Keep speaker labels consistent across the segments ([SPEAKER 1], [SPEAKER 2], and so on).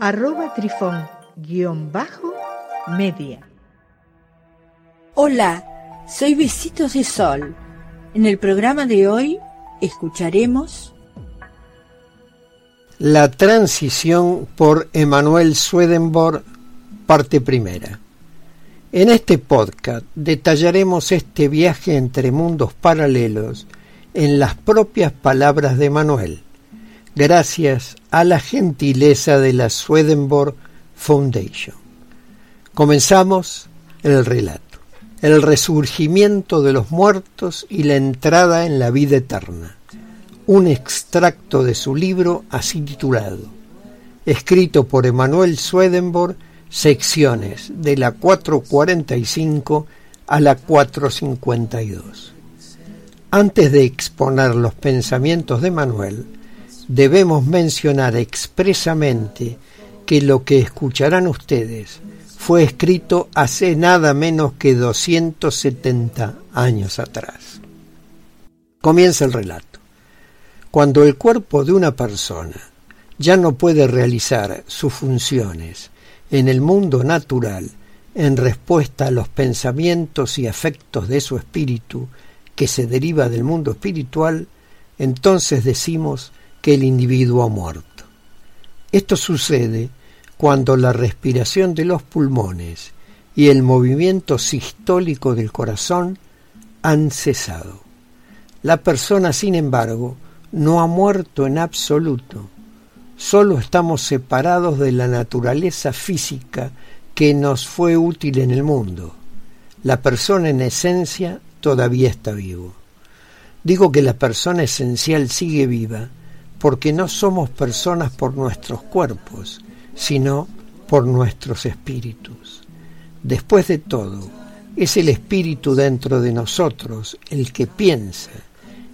[SPEAKER 1] arroba trifón guion bajo media.
[SPEAKER 2] Hola, soy Besitos de Sol. En el programa de hoy escucharemos
[SPEAKER 3] La transición por Emanuel Swedenborg, parte primera. En este podcast detallaremos este viaje entre mundos paralelos en las propias palabras de Manuel gracias a la gentileza de la Swedenborg Foundation. Comenzamos el relato, el resurgimiento de los muertos y la entrada en la vida eterna, un extracto de su libro así titulado, escrito por Emanuel Swedenborg, secciones de la 445 a la 452. Antes de exponer los pensamientos de Manuel, debemos mencionar expresamente que lo que escucharán ustedes fue escrito hace nada menos que 270 años atrás. Comienza el relato. Cuando el cuerpo de una persona ya no puede realizar sus funciones en el mundo natural en respuesta a los pensamientos y afectos de su espíritu que se deriva del mundo espiritual, entonces decimos que el individuo ha muerto. Esto sucede cuando la respiración de los pulmones y el movimiento sistólico del corazón han cesado. La persona, sin embargo, no ha muerto en absoluto. Solo estamos separados de la naturaleza física que nos fue útil en el mundo. La persona en esencia todavía está vivo. Digo que la persona esencial sigue viva porque no somos personas por nuestros cuerpos, sino por nuestros espíritus. Después de todo, es el espíritu dentro de nosotros el que piensa,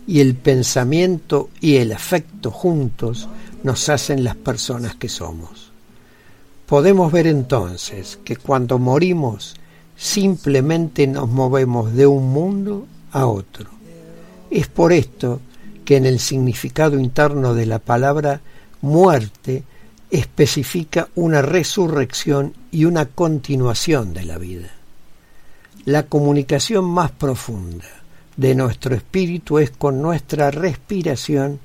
[SPEAKER 3] y el pensamiento y el afecto juntos nos hacen las personas que somos. Podemos ver entonces que cuando morimos simplemente nos movemos de un mundo a otro. Es por esto que en el significado interno de la palabra muerte especifica una resurrección y una continuación de la vida. La comunicación más profunda de nuestro espíritu es con nuestra respiración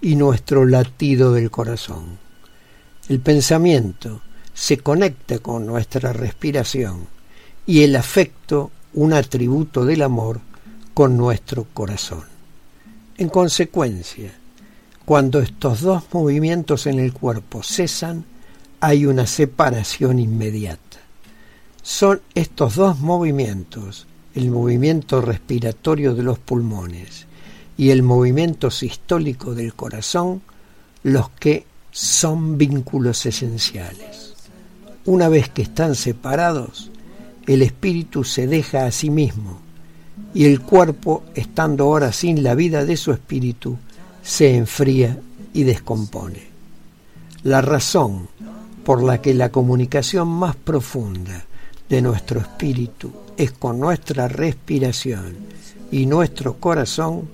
[SPEAKER 3] y nuestro latido del corazón. El pensamiento se conecta con nuestra respiración y el afecto, un atributo del amor, con nuestro corazón. En consecuencia, cuando estos dos movimientos en el cuerpo cesan, hay una separación inmediata. Son estos dos movimientos, el movimiento respiratorio de los pulmones y el movimiento sistólico del corazón, los que son vínculos esenciales. Una vez que están separados, el espíritu se deja a sí mismo y el cuerpo, estando ahora sin la vida de su espíritu, se enfría y descompone. La razón por la que la comunicación más profunda de nuestro espíritu es con nuestra respiración y nuestro corazón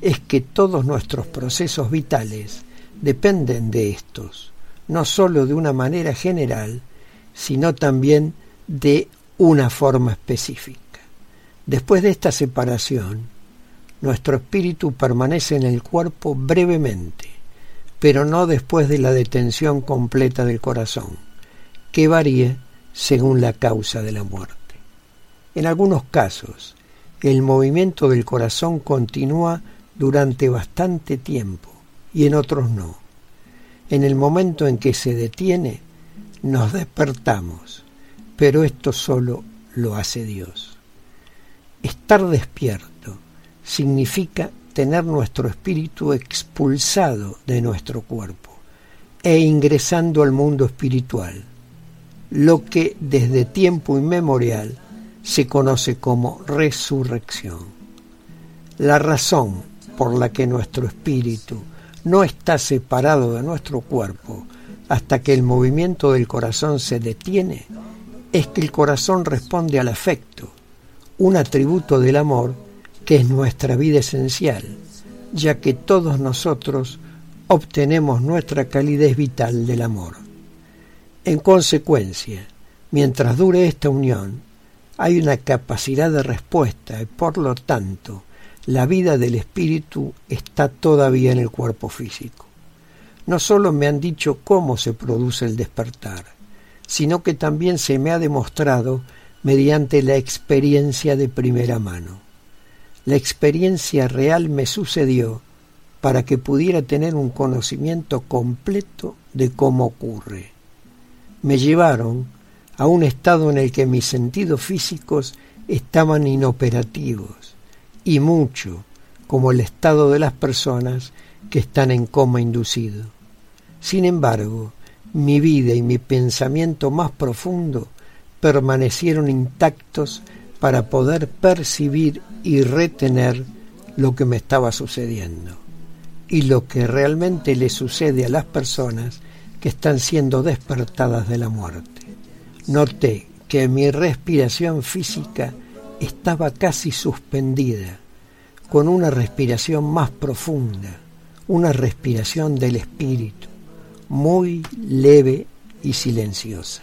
[SPEAKER 3] es que todos nuestros procesos vitales dependen de estos, no sólo de una manera general, sino también de una forma específica. Después de esta separación, nuestro espíritu permanece en el cuerpo brevemente, pero no después de la detención completa del corazón, que varía según la causa de la muerte. En algunos casos, el movimiento del corazón continúa durante bastante tiempo y en otros no. En el momento en que se detiene, nos despertamos, pero esto solo lo hace Dios. Estar despierto significa tener nuestro espíritu expulsado de nuestro cuerpo e ingresando al mundo espiritual. lo que desde tiempo inmemorial se conoce como resurrección. La razón por la que nuestro espíritu no está separado de nuestro cuerpo hasta que el movimiento del corazón se detiene es que el corazón responde al afecto, un atributo del amor que es nuestra vida esencial, ya que todos nosotros obtenemos nuestra calidez vital del amor. En consecuencia, mientras dure esta unión, hay una capacidad de respuesta y por lo tanto la vida del espíritu está todavía en el cuerpo físico. No solo me han dicho cómo se produce el despertar, sino que también se me ha demostrado mediante la experiencia de primera mano. La experiencia real me sucedió para que pudiera tener un conocimiento completo de cómo ocurre. Me llevaron a un estado en el que mis sentidos físicos estaban inoperativos y mucho como el estado de las personas que están en coma inducido. Sin embargo, mi vida y mi pensamiento más profundo permanecieron intactos para poder percibir y retener lo que me estaba sucediendo y lo que realmente le sucede a las personas que están siendo despertadas de la muerte. Noté que mi respiración física estaba casi suspendida, con una respiración más profunda, una respiración del espíritu, muy leve y silenciosa.